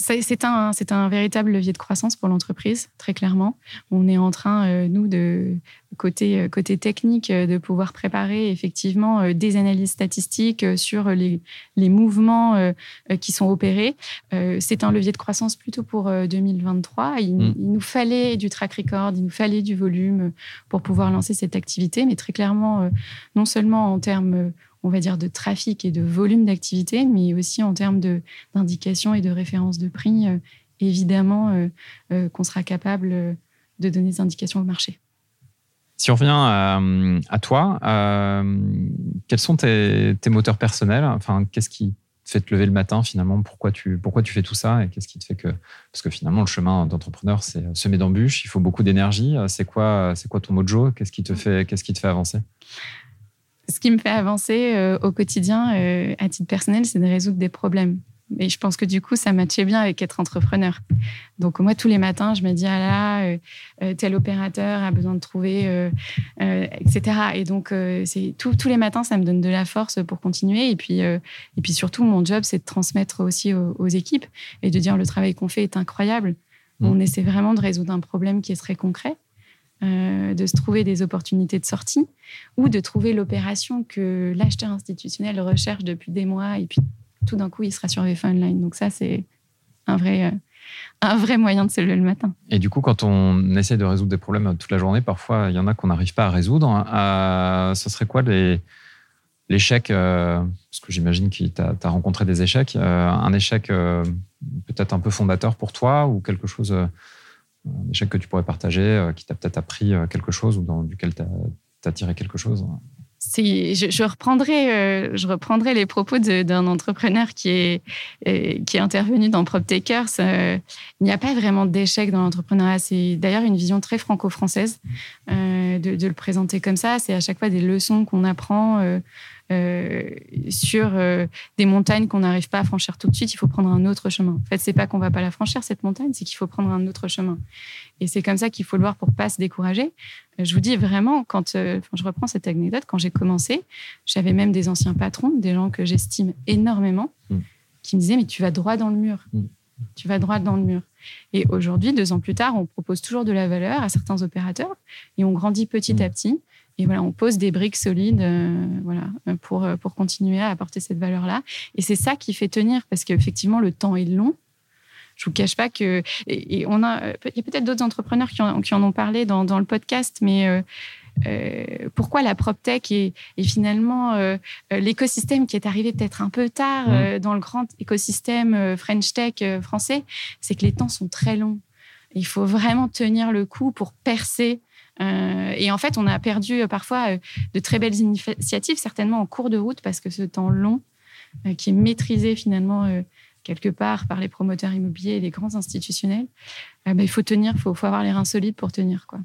c'est un, un, véritable levier de croissance pour l'entreprise, très clairement. On est en train, euh, nous, de côté, euh, côté technique, euh, de pouvoir préparer effectivement des analyses statistiques sur les, les mouvements qui sont opérés. c'est un levier de croissance plutôt pour 2023. Il, mm. il, nous fallait du track record, il nous fallait du volume pour pouvoir lancer cette activité, mais très clairement, non seulement en termes on va dire, de trafic et de volume d'activité, mais aussi en termes d'indications et de références de prix, euh, évidemment, euh, euh, qu'on sera capable de donner des indications au marché. Si on revient à, toi, quels sont tes, moteurs personnels? Enfin, qu'est-ce qui te fait te lever le matin finalement? Pourquoi tu, pourquoi tu fais tout ça? Et qu'est-ce qui te fait que Parce que finalement, le chemin d'entrepreneur, c'est semer d'embûches. Il faut beaucoup d'énergie. C'est quoi, c'est quoi ton mojo? Qu'est-ce qui te fait, qu'est-ce qui te fait avancer? Ce qui me fait avancer euh, au quotidien, euh, à titre personnel, c'est de résoudre des problèmes. Et je pense que du coup, ça matchait bien avec être entrepreneur. Donc moi, tous les matins, je me dis, ah là, euh, tel opérateur a besoin de trouver, etc. Et donc, c'est tous les matins, ça me donne de la force pour continuer. Et puis, et puis surtout, mon job, c'est de transmettre aussi aux, équipes et de dire, le travail qu'on fait est incroyable. Mmh. On essaie vraiment de résoudre un problème qui est très concret. Euh, de se trouver des opportunités de sortie ou de trouver l'opération que l'acheteur institutionnel recherche depuis des mois et puis tout d'un coup il sera sur VFA Online. Donc ça c'est un vrai, euh, un vrai moyen de se lever le matin. Et du coup quand on essaie de résoudre des problèmes toute la journée, parfois il y en a qu'on n'arrive pas à résoudre. Euh, ce serait quoi l'échec Parce que j'imagine que tu as, rencontré des échecs. un échec peut-être un peu fondateur pour toi ou quelque chose un échec que tu pourrais partager, euh, qui t'a peut-être appris euh, quelque chose ou duquel tu as, tiré quelque chose si, je, reprendrai, euh, je reprendrai les propos d'un entrepreneur qui est, qui est intervenu dans PropTakers. il n'y a pas vraiment d'échec dans l'entrepreneuriat. C'est d'ailleurs une vision très franco-française de, le présenter comme ça. C'est à chaque fois des leçons qu'on apprend sur euh, des montagnes qu'on n'arrive pas à franchir tout de suite, il faut prendre un autre chemin. En fait, c'est pas qu'on va pas la franchir cette montagne, c'est qu'il faut prendre un autre chemin. Et c'est comme ça qu'il faut le voir pour pas se décourager. Euh, je vous dis vraiment, quand je reprends cette anecdote, quand j'ai commencé, j'avais même des anciens patrons, des gens que j'estime énormément, mm. qui me disaient mais tu vas droit dans le mur. Mm. Tu vas droit dans le mur. Et aujourd'hui, deux ans plus tard, on propose toujours de la valeur à certains opérateurs et on grandit petit mm. à petit. Et voilà, on pose des briques solides euh, voilà, pour, euh, pour continuer à apporter cette valeur-là. Et c'est ça qui fait tenir, parce qu'effectivement, le temps est long. Je vous cache pas que. Et, on a, il y a peut-être d'autres entrepreneurs qui en, qui en, ont parlé dans, dans le podcast, mais. Euh, pourquoi la PropTech est, est finalement l'écosystème qui est arrivé peut-être un peu tard mmh. dans le grand écosystème French Tech français, c'est que les temps sont très longs. Il faut vraiment tenir le coup pour percer euh, et en fait, on a perdu euh, parfois euh, de très belles initiatives, certainement en cours de route, parce que ce temps long, qui est maîtrisé finalement quelque part par les promoteurs immobiliers et les grands institutionnels, bah, il faut tenir, il faut, faut, avoir les reins solides pour tenir. quoi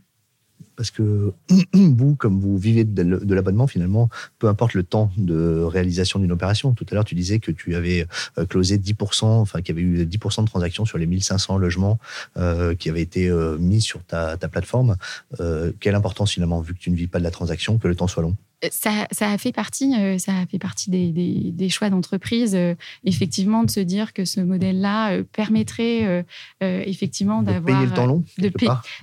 parce que vous, comme vous vivez de l'abonnement, finalement, peu importe le temps de réalisation d'une opération. Tout à l'heure, tu disais que tu avais euh, closé 10%, enfin, qu'il y avait eu 10% de transactions sur les 1500 logements euh, qui avaient été euh, mis sur ta, ta plateforme. quelle importance, finalement, vu que tu ne vis pas de la transaction, que le temps soit long? Ça, a fait partie, euh, ça a fait partie des, choix d'entreprise, euh, effectivement, de se dire que ce modèle-là euh, permettrait effectivement d'avoir. Payer le temps long de,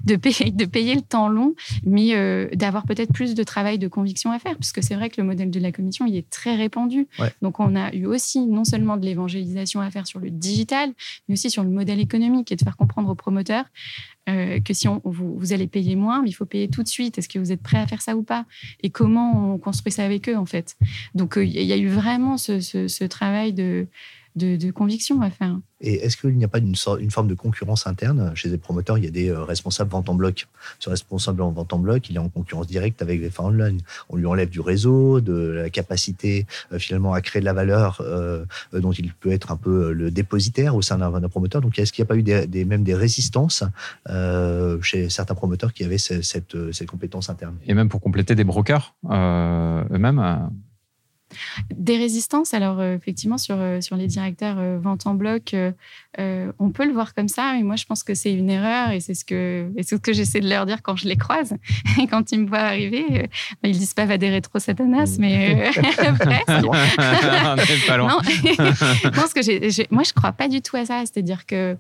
de, payer, de payer le temps long, mais d'avoir peut-être plus de travail de conviction à faire, puisque c'est vrai que le modèle de la commission, il est très répandu. Donc, on a eu aussi non seulement de l'évangélisation à faire sur le digital, mais aussi sur le modèle économique et de faire comprendre aux promoteurs euh, que si on, vous, allez payer moins, mais il faut payer tout de suite. Est-ce que vous êtes prêt à faire ça ou pas? Et comment on construit ça avec eux, en fait? Donc, euh, il y a eu vraiment ce travail de, de, conviction à faire. Et est-ce qu'il n'y a pas une, une, forme de concurrence interne Chez les promoteurs, il y a des euh, responsables vente en bloc. Ce responsable en vente en bloc, il est en concurrence directe avec les fins online. On lui enlève du réseau, de la capacité euh, finalement à créer de la valeur euh, dont il peut être un peu le dépositaire au sein d'un promoteur. Donc est-ce qu'il n'y a pas eu des, même des résistances chez certains promoteurs qui avaient cette, cette, compétence interne? Et même pour compléter des brokers eux-mêmes des résistances, alors euh, effectivement, sur, euh, sur les directeurs euh, vente en bloc, on peut le voir comme ça, mais moi je pense que c'est une erreur et c'est ce que, ce que j'essaie de leur dire quand je les croise. Et quand ils me voient arriver, ils disent pas va des rétro satanas, mais presque. pas loin. je pense que moi je crois pas du tout à ça, c'est-à-dire que,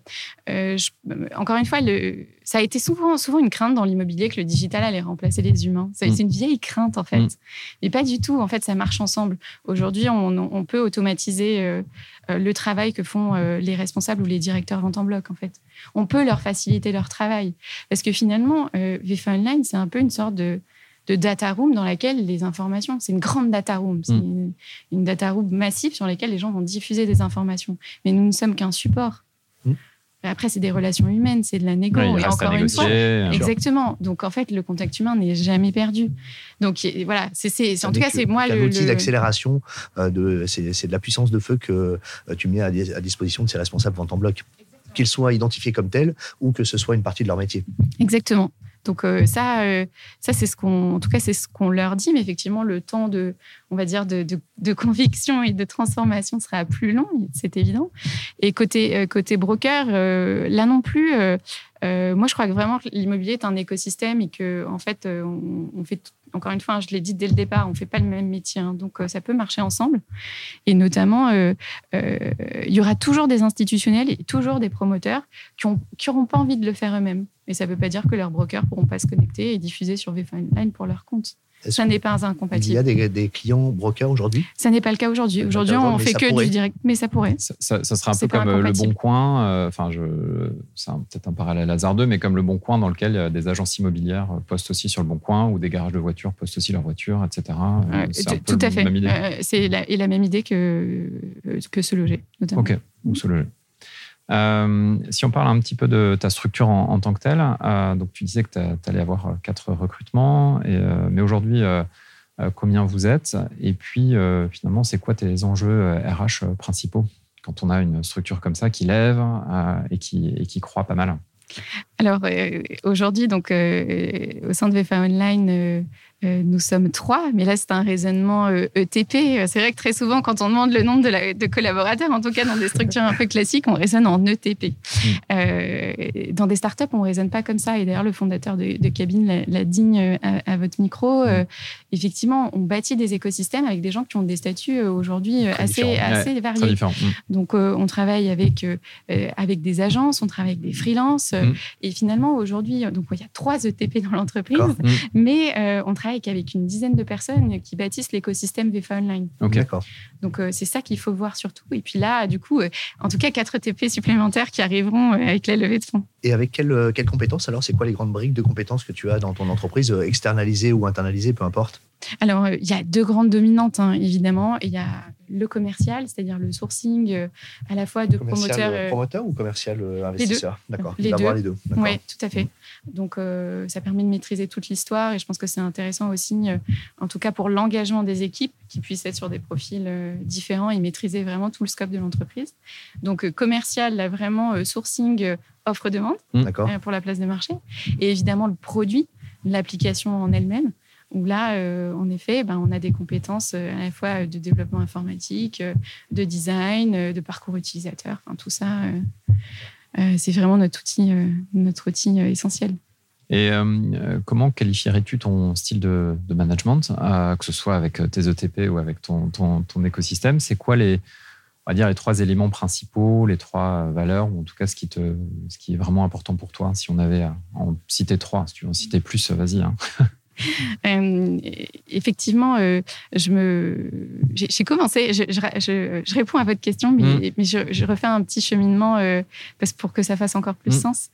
encore une fois, le ça a été souvent, souvent une crainte dans l'immobilier que le digital allait remplacer les humains. C'est mm. une vieille crainte, en fait. Mm. Mais pas du tout. En fait, ça marche ensemble. Aujourd'hui, on, peut automatiser euh, euh, le travail que font euh, les responsables ou les directeurs vente en bloc, en fait. On peut leur faciliter leur travail. Parce que finalement, VFA Online, c'est un peu une sorte de, data room dans laquelle les informations, c'est une grande data room, c'est mm. une, data room massive sur laquelle les gens vont diffuser des informations. Mais nous ne sommes qu'un support. Après, c'est des relations humaines, c'est de la négo. et encore une fois, exactement. Donc, en fait, le contact humain n'est jamais perdu. Donc, voilà, c'est, en tout cas, c'est moi le. outil d'accélération, euh, de, c'est, de la puissance de feu que euh, tu mets à, disposition de ces responsables vente en bloc. Qu'ils soient identifiés comme tels ou que ce soit une partie de leur métier. Exactement. Donc euh, ça, euh, ça c'est ce qu'on, en tout cas, c'est ce qu'on leur dit. Mais effectivement, le temps de, on va dire, de, de, conviction et de transformation sera plus long, c'est évident. Et côté euh, côté broker, là non plus. moi, je crois que vraiment l'immobilier est un écosystème et que en fait, on, on fait encore une fois, hein, je l'ai dit dès le départ, on ne fait pas le même métier, hein, donc euh, ça peut marcher ensemble. Et notamment, euh, euh, il y aura toujours des institutionnels et toujours des promoteurs qui n'auront pas envie de le faire eux-mêmes. Mais ça ne veut pas dire que leurs brokers ne pourront pas se connecter et diffuser sur VFA Online pour leur compte. Ça n'est pas incompatible. Il y a des, des clients brokers aujourd'hui? Ça n'est pas le cas aujourd'hui. Aujourd'hui, on fait que du direct, mais ça pourrait. Ça, sera un peu comme le Bon Coin. Enfin, c'est peut-être un parallèle hasardeux, mais comme le Bon Coin dans lequel des agences immobilières postent aussi sur le Bon Coin ou des garages de voitures postent aussi leurs voitures, etc. c'est tout à fait. c'est la, et la même idée que que se loger, notamment. Ok, ou se loger. Euh, si on parle un petit peu de ta structure en, tant que telle, euh, donc tu disais que tu allais avoir euh, quatre recrutements, et, mais aujourd'hui, combien vous êtes? Et puis, finalement, c'est quoi tes enjeux RH principaux? Quand on a une structure comme ça qui lève et, qui, et qui croît pas mal alors aujourd'hui, donc au sein de VFA Online, euh, nous sommes trois, mais là, c'est un raisonnement ETP. Euh, e c'est vrai que très souvent, quand on demande le nombre de, collaborateurs, en tout cas dans des structures un peu classiques, on raisonne en ETP. Mm. Euh, dans des startups, on ne raisonne pas comme ça. Et d'ailleurs, le fondateur de, Cabine l'a digne à, votre micro. Mm. effectivement, on bâtit des écosystèmes avec des gens qui ont des statuts aujourd'hui assez, assez variés. Mm. Donc, on travaille avec, avec des agences, on travaille avec des freelances. Et finalement, aujourd'hui, donc il y a trois ETP dans l'entreprise, mais on travaille qu'avec une dizaine de personnes qui bâtissent l'écosystème VFA Online. D'accord. Donc, euh, c'est ça qu'il faut voir surtout. Et puis là, du coup, euh, en tout cas, quatre TP supplémentaires qui arriveront euh, avec la levée de fonds. Et avec quelles quelle compétences alors C'est quoi les grandes briques de compétences que tu as dans ton entreprise, externalisées ou internalisées, peu importe? Alors, il y a deux grandes dominantes, hein, évidemment. Il y a le commercial, c'est-à-dire le sourcing euh, à la fois de promoteurs. Euh, promoteur ou commercial euh, investisseur D'accord. Les, deux. les deux. Oui, tout à fait. Donc, ça permet de maîtriser toute l'histoire et je pense que c'est intéressant aussi, en tout cas pour l'engagement des équipes, qui puissent être sur des profils différents et maîtriser vraiment tout le scope de l'entreprise. Donc, commercial, là, vraiment sourcing, offre-demande pour la place de marché. Et évidemment, le produit, l'application en elle-même où là, euh, en effet, ben, on a des compétences euh, à la fois de développement informatique, euh, de design, de parcours utilisateur, enfin, tout ça, c'est vraiment notre outil, notre outil essentiel. Et comment qualifierais-tu ton style de, management, que ce soit avec tes ETP ou avec ton, écosystème? C'est quoi les, on va dire les trois éléments principaux, les trois valeurs, ou en tout cas ce qui, te, ce qui est vraiment important pour toi. Si on avait à en citer trois, si tu veux en citer plus, vas-y. Hein. Euh, effectivement, euh, je me, j'ai commencé. Je, je, réponds à votre question, mais, mm. mais je, refais un petit cheminement euh, parce pour que ça fasse encore plus mm. sens.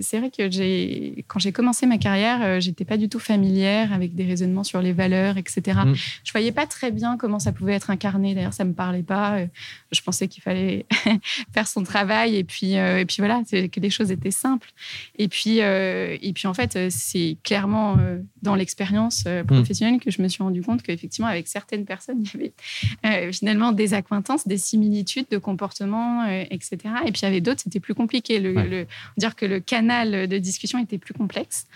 c'est vrai que j'ai, quand j'ai commencé ma carrière, j'étais pas du tout familière avec des raisonnements sur les valeurs, etc. Mm. Je voyais pas très bien comment ça pouvait être incarné. D'ailleurs, ça me parlait pas. Je pensais qu'il fallait faire son travail et puis, et puis voilà, que les choses étaient simples. Et puis, et puis en fait, c'est clairement dans l'expérience euh, hmm. professionnelle que je me suis rendu compte qu'effectivement, avec certaines personnes, il y avait euh, finalement des acquaintances, des similitudes de comportement, euh, etc. Et puis, il y avait d'autres, c'était plus compliqué. Le, dire que le canal de discussion était plus complexe.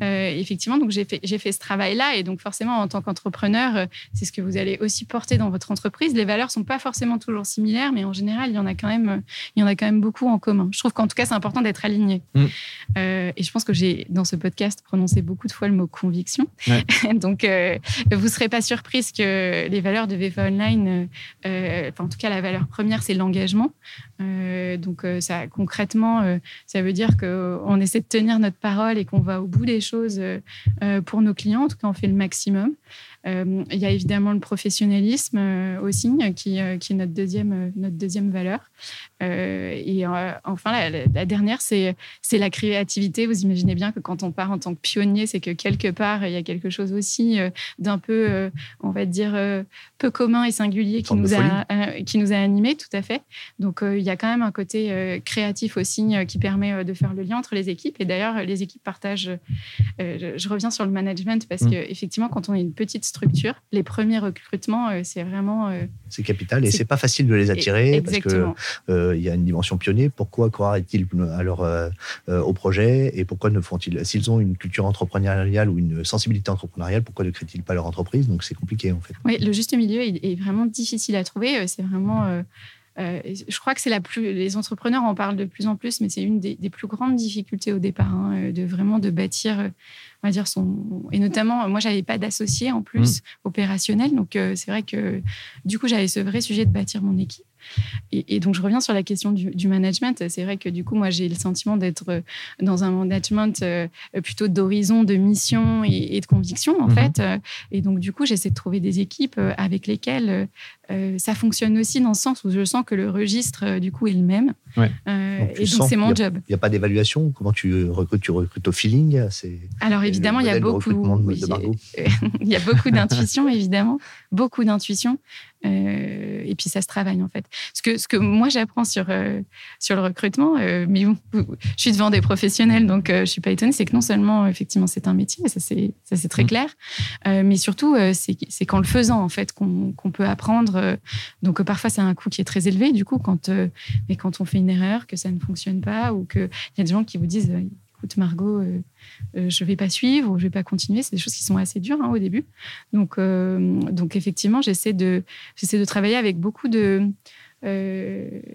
effectivement, donc j'ai fait, j'ai fait ce travail-là. Et donc, forcément, en tant qu'entrepreneur, c'est ce que vous allez aussi porter dans votre entreprise. Les valeurs sont pas forcément toujours similaires, mais en général, il y en a quand même, il y en a quand même beaucoup en commun. Je trouve qu'en tout cas, c'est important d'être aligné. Hmm. et je pense que j'ai, dans ce podcast, prononcé beaucoup de fois le mot conviction. Donc, euh, vous ne serez pas surprise que les valeurs de VFA Online, euh, en tout cas, la valeur première, c'est l'engagement. Euh, donc, ça, concrètement, ça veut dire qu'on essaie de tenir notre parole et qu'on va au bout des choses pour nos clients. En tout cas, on fait le maximum. Euh, il y a évidemment le professionnalisme euh, aussi, qui, euh, qui, est notre deuxième, notre deuxième valeur. et enfin, la, dernière, c'est la créativité. Vous imaginez bien que quand on part en tant que pionnier, c'est que quelque part, il y a quelque chose aussi d'un peu, on va dire, peu commun et singulier qui nous, a, qui nous a animés, tout à fait. Donc, il y a quand même un côté créatif aussi qui permet de faire le lien entre les équipes. Et d'ailleurs, les équipes partagent. Je, reviens sur le management parce mmh. qu'effectivement, quand on est une petite structure. Les premiers recrutements, euh, c'est vraiment. Euh, c'est capital et c'est pas facile de les attirer parce qu'il euh, il y a une dimension pionnier. Pourquoi croiraient-ils alors au projet et pourquoi ne font-ils S'ils ont une culture entrepreneuriale ou une sensibilité entrepreneuriale, pourquoi ne créent-ils pas leur entreprise? Donc c'est compliqué en fait. Oui, le juste milieu est, vraiment difficile à trouver. C'est vraiment. je crois que c'est la plus. Les entrepreneurs en parlent de plus en plus, mais c'est une des, plus grandes difficultés au départ, hein, de vraiment de bâtir on va dire son et notamment moi j'avais pas d'associé en plus mmh. opérationnel donc euh, c'est vrai que du coup j'avais ce vrai sujet de bâtir mon équipe et, donc, je reviens sur la question du, management. C'est vrai que du coup, moi, j'ai le sentiment d'être euh, dans un management euh, plutôt d'horizon, de mission et, de conviction, en mhm. fait. Et donc, du coup, j'essaie de trouver des équipes avec lesquelles ça fonctionne aussi dans le sens où je sens que le registre, du coup, est le même. et donc, c'est mon job. Il n'y a pas d'évaluation? Comment tu recrutes? Tu recrutes au feeling? Alors, évidemment, il y a beaucoup. il y a beaucoup d'intuition, évidemment. Beaucoup d'intuition. Euh, et puis ça se travaille en fait. Ce que, ce que moi j'apprends sur, euh, sur le recrutement, euh, mais je suis devant des professionnels donc je suis pas étonnée, c'est que non seulement effectivement c'est un métier, ça c'est, ça c'est très mmh. clair, mais surtout c'est, c'est qu'en le faisant en fait qu'on, qu'on peut apprendre. donc parfois c'est un coût qui est très élevé du coup quand, mais quand on fait une erreur, que ça ne fonctionne pas ou qu'il y a des gens qui vous disent écoute Margot, euh, euh, je ne vais pas suivre ou je ne vais pas continuer. C'est des choses qui sont assez dures hein, au début. Donc, euh, donc effectivement, j'essaie de, j'essaie de travailler avec beaucoup de...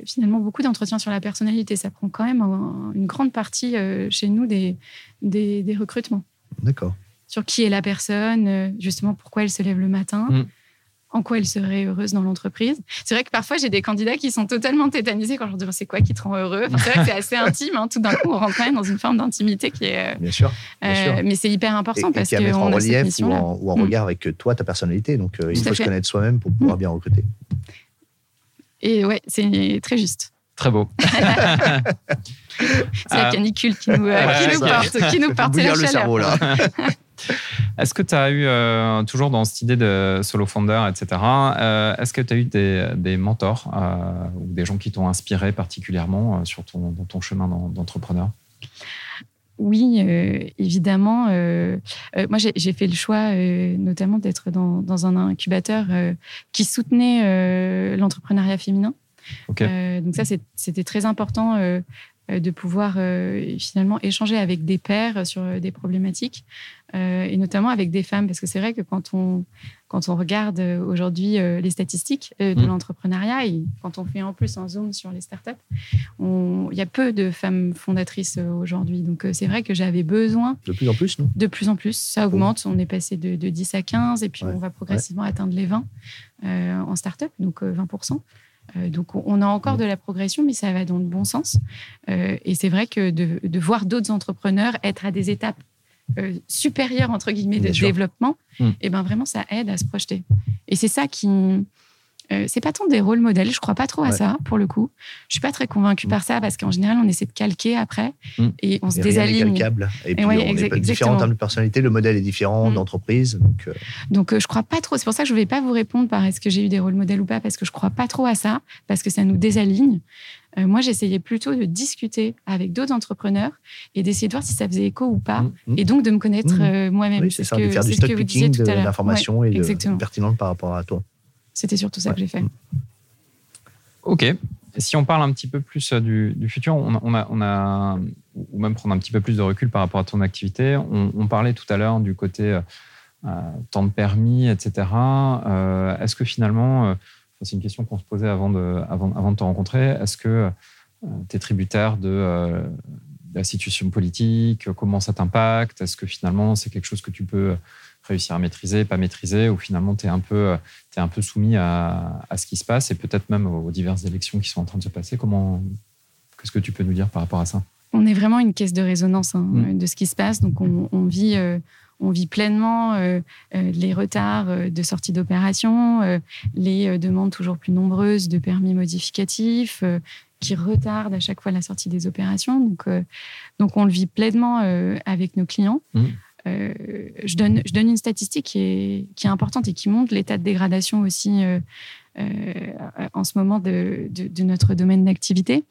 finalement, beaucoup d'entretiens sur la personnalité. Ça prend quand même une grande partie chez nous des, des, recrutements. D'accord. Sur qui est la personne, justement pourquoi elle se lève le matin. Mm en quoi elle serait heureuse dans l'entreprise. C'est vrai que parfois, j'ai des candidats qui sont totalement tétanisés quand je leur demande c'est quoi qui te rend heureux? c'est vrai que c'est assez intime. Hein. Tout d'un coup, on rentre quand même dans une forme d'intimité qui est. Euh, bien sûr. Euh, mais c'est hyper important parce qu'on a en relief ou en, ou en mm. regard avec toi, ta personnalité. Donc, euh, il faut se connaître soi-même pour pouvoir mm. bien recruter. Et ouais, c'est très juste. Très beau. c'est la canicule qui nous, qui nous porte, qui nous porte la chaleur. Cerveau, là. Est-ce que tu as eu, euh, toujours dans cette idée de solo founder, etc., euh, est-ce que tu as eu des, mentors euh, ou des gens qui t'ont inspiré particulièrement sur ton, dans ton chemin d'entrepreneur? Oui, évidemment. moi, j'ai fait le choix notamment d'être dans, dans, un incubateur qui soutenait l'entrepreneuriat féminin. donc ça, c'était très important de pouvoir finalement échanger avec des pairs sur des problématiques, et notamment avec des femmes, parce que c'est vrai que quand on, quand on regarde aujourd'hui les statistiques de mmh. l'entrepreneuriat, et quand on fait en plus un zoom sur les startups, il y a peu de femmes fondatrices aujourd'hui. Donc c'est vrai que j'avais besoin... De plus en plus, non? De plus en plus, ça augmente. On est passé de, 10 à 15, et puis on va progressivement atteindre les 20 en startup, donc 20%. Euh, donc, on a encore mmh. de la progression, mais ça va dans le bon sens. Euh, et c'est vrai que de, voir d'autres entrepreneurs être à des étapes euh, supérieures, entre guillemets, de développement, mmh. et eh ben vraiment, ça aide à se projeter. Et c'est ça qui, euh, c'est pas tant des rôles modèles, je crois pas trop à ça pour le coup. Je suis pas très convaincue mm. par ça parce qu'en général on essaie de calquer après mm. et on se désaligne. Et puis on est différent en termes de personnalité, le modèle est différent mm. d'entreprise. Donc, euh. donc euh, je crois pas trop. C'est pour ça que je vais pas vous répondre par est-ce que j'ai eu des rôles modèles ou pas parce que je crois pas trop à ça parce que ça nous désaligne. moi, j'essayais plutôt de discuter avec d'autres entrepreneurs et d'essayer de voir si ça faisait écho ou pas, et donc de me connaître moi-même. Oui, c'est ça, de faire du stock picking, de l'information et pertinente par rapport à toi. C'était surtout ça que j'ai fait. Ok. Si on parle un petit peu plus euh, du, futur, on a, ou même prendre un petit peu plus de recul par rapport à ton activité, on, parlait tout à l'heure du côté euh, euh, temps de permis, etc. est-ce que finalement, c'est une question qu'on se posait avant de, avant, avant de te rencontrer, est-ce que tu es tributaire de, la situation politique? Comment ça t'impacte? Est-ce que finalement, c'est quelque chose que tu peux réussir à maîtriser, pas maîtriser, ou finalement tu es un peu, es un peu soumis à, ce qui se passe et peut-être même aux diverses élections qui sont en train de se passer. Comment, qu'est-ce que tu peux nous dire par rapport à ça? On est vraiment une caisse de résonance hein, mm. de ce qui se passe, donc on, vit. Euh, on vit pleinement euh, euh, les retards de sortie d'opération, les demandes toujours plus nombreuses de permis modificatifs qui retardent à chaque fois la sortie des opérations. Donc, donc on le vit pleinement avec nos clients. Mm. Euh, je, donne, je donne une statistique qui est, qui est importante et qui montre l'état de dégradation aussi euh, euh, en ce moment de, de, notre domaine d'activité.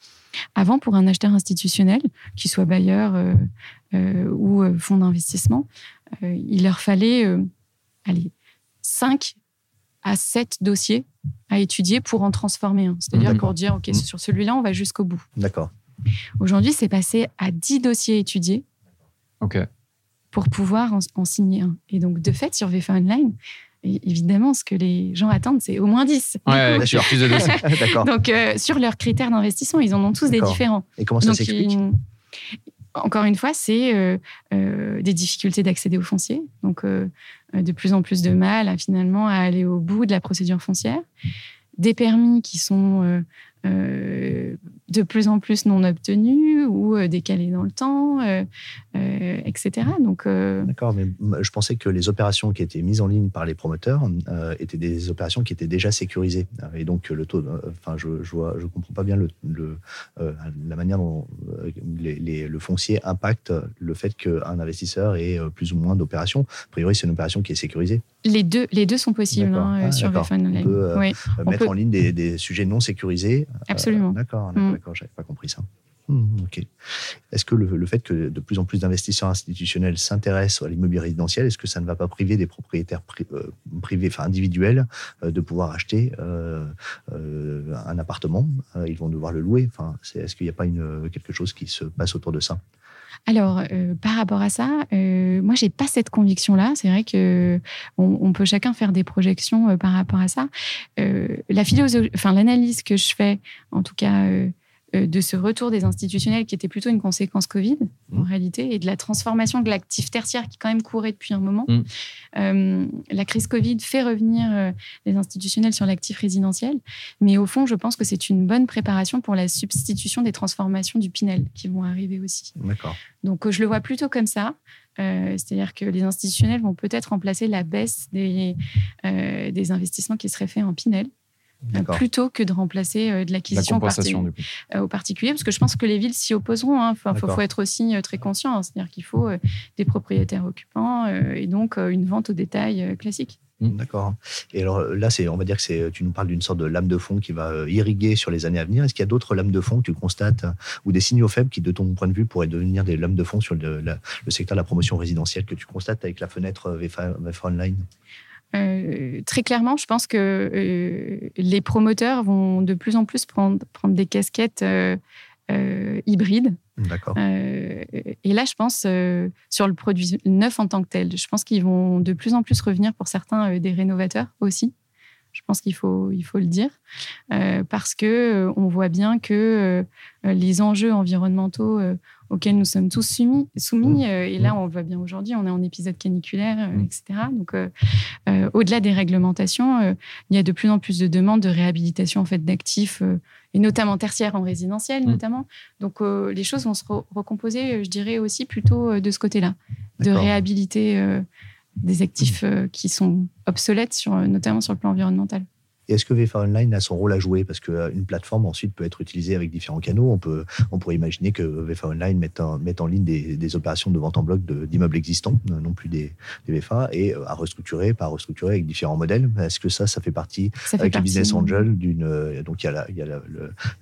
Avant, pour un acheteur institutionnel, qu'il soit bailleur ou fonds d'investissement, il leur fallait allez, 5 à 7 dossiers à étudier pour en transformer un. C'est-à-dire pour dire, OK, mmh. sur celui-là, on va jusqu'au bout. D'accord. Aujourd'hui, c'est passé à 10 dossiers étudiés. OK pour pouvoir en, signer un. Et donc, de fait, sur VFA Online, évidemment, ce que les gens attendent, c'est au moins 10. Oui, bien sûr, plus de D'accord. Donc, euh, sur leurs critères d'investissement, ils en ont tous des différents. Et comment ça s'explique Encore une fois, c'est euh, euh, des difficultés d'accéder au foncier. Donc, de plus en plus de mal à, finalement à aller au bout de la procédure foncière. Des permis qui sont euh, de plus en plus non obtenus ou euh, décalés dans le temps, euh, etc. Donc, D'accord, mais je pensais que les opérations qui étaient mises en ligne par les promoteurs étaient des opérations qui étaient déjà sécurisées. Et donc, le taux, enfin, je ne je comprends pas bien le, la manière dont le foncier impacte le fait qu'un investisseur ait plus ou moins d'opérations. A priori, c'est une opération qui est sécurisée. Les deux, les deux sont possibles hein, ah, sur VFON On peut mettre en ligne des, des, sujets non sécurisés Absolument. d'accord, mm. D'accord, j'avais pas compris ça. Hmm, ok. Est-ce que le, fait que de plus en plus d'investisseurs institutionnels s'intéressent à l'immobilier résidentiel, est-ce que ça ne va pas priver des propriétaires euh, privés, enfin individuels, euh, de pouvoir acheter euh, un appartement Ils vont devoir le louer? Enfin, est-ce qu'il n'y a pas une, quelque chose qui se passe autour de ça? Alors, par rapport à ça, euh, moi, j'ai pas cette conviction-là. C'est vrai que on, peut chacun faire des projections par rapport à ça. la philosophie, enfin l'analyse que je fais, en tout cas de ce retour des institutionnels qui était plutôt une conséquence Covid, en mmh. réalité, et de la transformation de l'actif tertiaire qui quand même courait depuis un moment. Mmh. Euh, la crise Covid fait revenir euh, les institutionnels sur l'actif résidentiel, mais au fond, je pense que c'est une bonne préparation pour la substitution des transformations du Pinel qui vont arriver aussi. D'accord. Donc, je le vois plutôt comme ça. C'est-à-dire que les institutionnels vont peut-être remplacer la baisse des, des investissements qui seraient faits en Pinel plutôt que de remplacer euh, de l'acquisition euh, au particulier, parce que je pense que les villes s'y opposeront. Il hein. faut, être aussi euh, très conscient, hein. c'est-à-dire qu'il faut des propriétaires occupants et donc une vente au détail classique. Mmh, d'accord. Et alors là, c'est, on va dire que c'est, tu nous parles d'une sorte de lame de fond qui va irriguer sur les années à venir. Est-ce qu'il y a d'autres lames de fond que tu constates ou des signaux faibles qui, de ton point de vue, pourraient devenir des lames de fond sur le, secteur de la promotion résidentielle que tu constates avec la fenêtre VFA Online? Euh, très clairement, je pense que euh, les promoteurs vont de plus en plus prendre, prendre des casquettes euh, hybride. D'accord. et là, je pense sur le produit neuf en tant que tel. Je pense qu'ils vont de plus en plus revenir pour certains des rénovateurs aussi. Je pense qu'il faut, il faut le dire, parce que on voit bien que les enjeux environnementaux auxquels nous sommes tous soumis, soumis mmh. et là mmh. on le voit bien aujourd'hui, on est en épisode caniculaire, mmh. etc. Donc, au-delà des réglementations, il y a de plus en plus de demandes de réhabilitation en fait d'actifs et notamment tertiaires en résidentiel, notamment. Donc, les choses vont se recomposer, je dirais aussi plutôt de ce côté-là, de réhabiliter des actifs euh, qui sont obsolètes, sur, notamment sur le plan environnemental. Et est-ce que VFA Online a son rôle à jouer? Parce qu'une euh, plateforme ensuite peut être utilisée avec différents canaux. On, peut, on pourrait imaginer que VFA Online mette en, en ligne des, opérations de vente en bloc d'immeubles existants, euh, non plus des, VFA, et euh, à restructurer, pas à restructurer avec différents modèles. Est-ce que ça, ça fait partie avec les business angels d'une. Donc il y a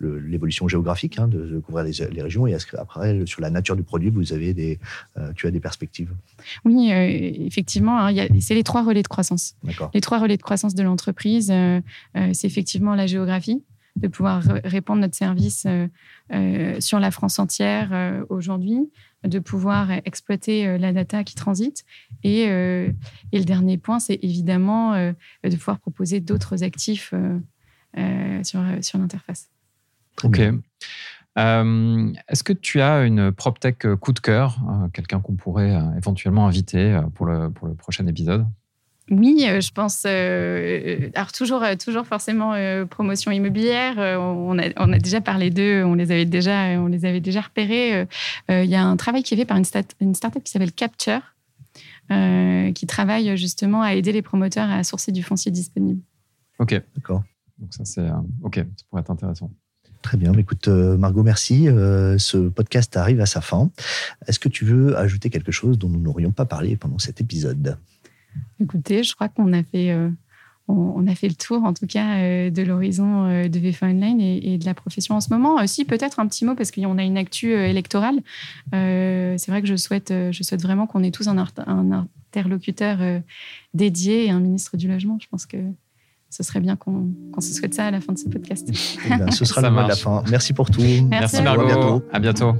l'évolution géographique hein, de, couvrir les, régions. Et après, sur la nature du produit, vous avez des, tu as des perspectives Oui, effectivement. Hein, c'est les trois relais de croissance. Les trois relais de croissance de l'entreprise. Euh, c'est effectivement la géographie, de pouvoir répondre notre service euh, euh, sur la France entière aujourd'hui, de pouvoir exploiter la data qui transite. Et, le dernier point, c'est évidemment de pouvoir proposer d'autres actifs sur, sur l'interface. Ok. Est-ce que tu as une PropTech coup de cœur, quelqu'un qu'on pourrait éventuellement inviter pour le, pour le prochain épisode? Oui, euh, je pense. Euh, alors toujours, euh, toujours forcément promotion immobilière. On a, on a, déjà parlé d'eux, on les avait déjà, on les avait déjà repérés. Il y a un travail qui est fait par une, une startup qui s'appelle Capture, qui travaille justement à aider les promoteurs à sourcer du foncier disponible. Ok, d'accord. Donc ça c'est ok, ça pourrait être intéressant. Très bien. Écoute, Margot, merci. ce podcast arrive à sa fin. Est-ce que tu veux ajouter quelque chose dont nous n'aurions pas parlé pendant cet épisode? Écoutez, je crois qu'on a fait, euh, on, a fait le tour, en tout cas, euh, de l'horizon euh, de VFA Online et, de la profession en ce moment. si, peut-être un petit mot, parce qu'on a une actu électorale. c'est vrai que je souhaite, je souhaite vraiment qu'on ait tous un, un interlocuteur dédié et un ministre du Logement. Je pense que ce serait bien qu'on se souhaite ça à la fin de ce podcast. Eh ben, ce sera le mot de la fin. Merci pour tout. Merci, Margot. À bientôt. À bientôt.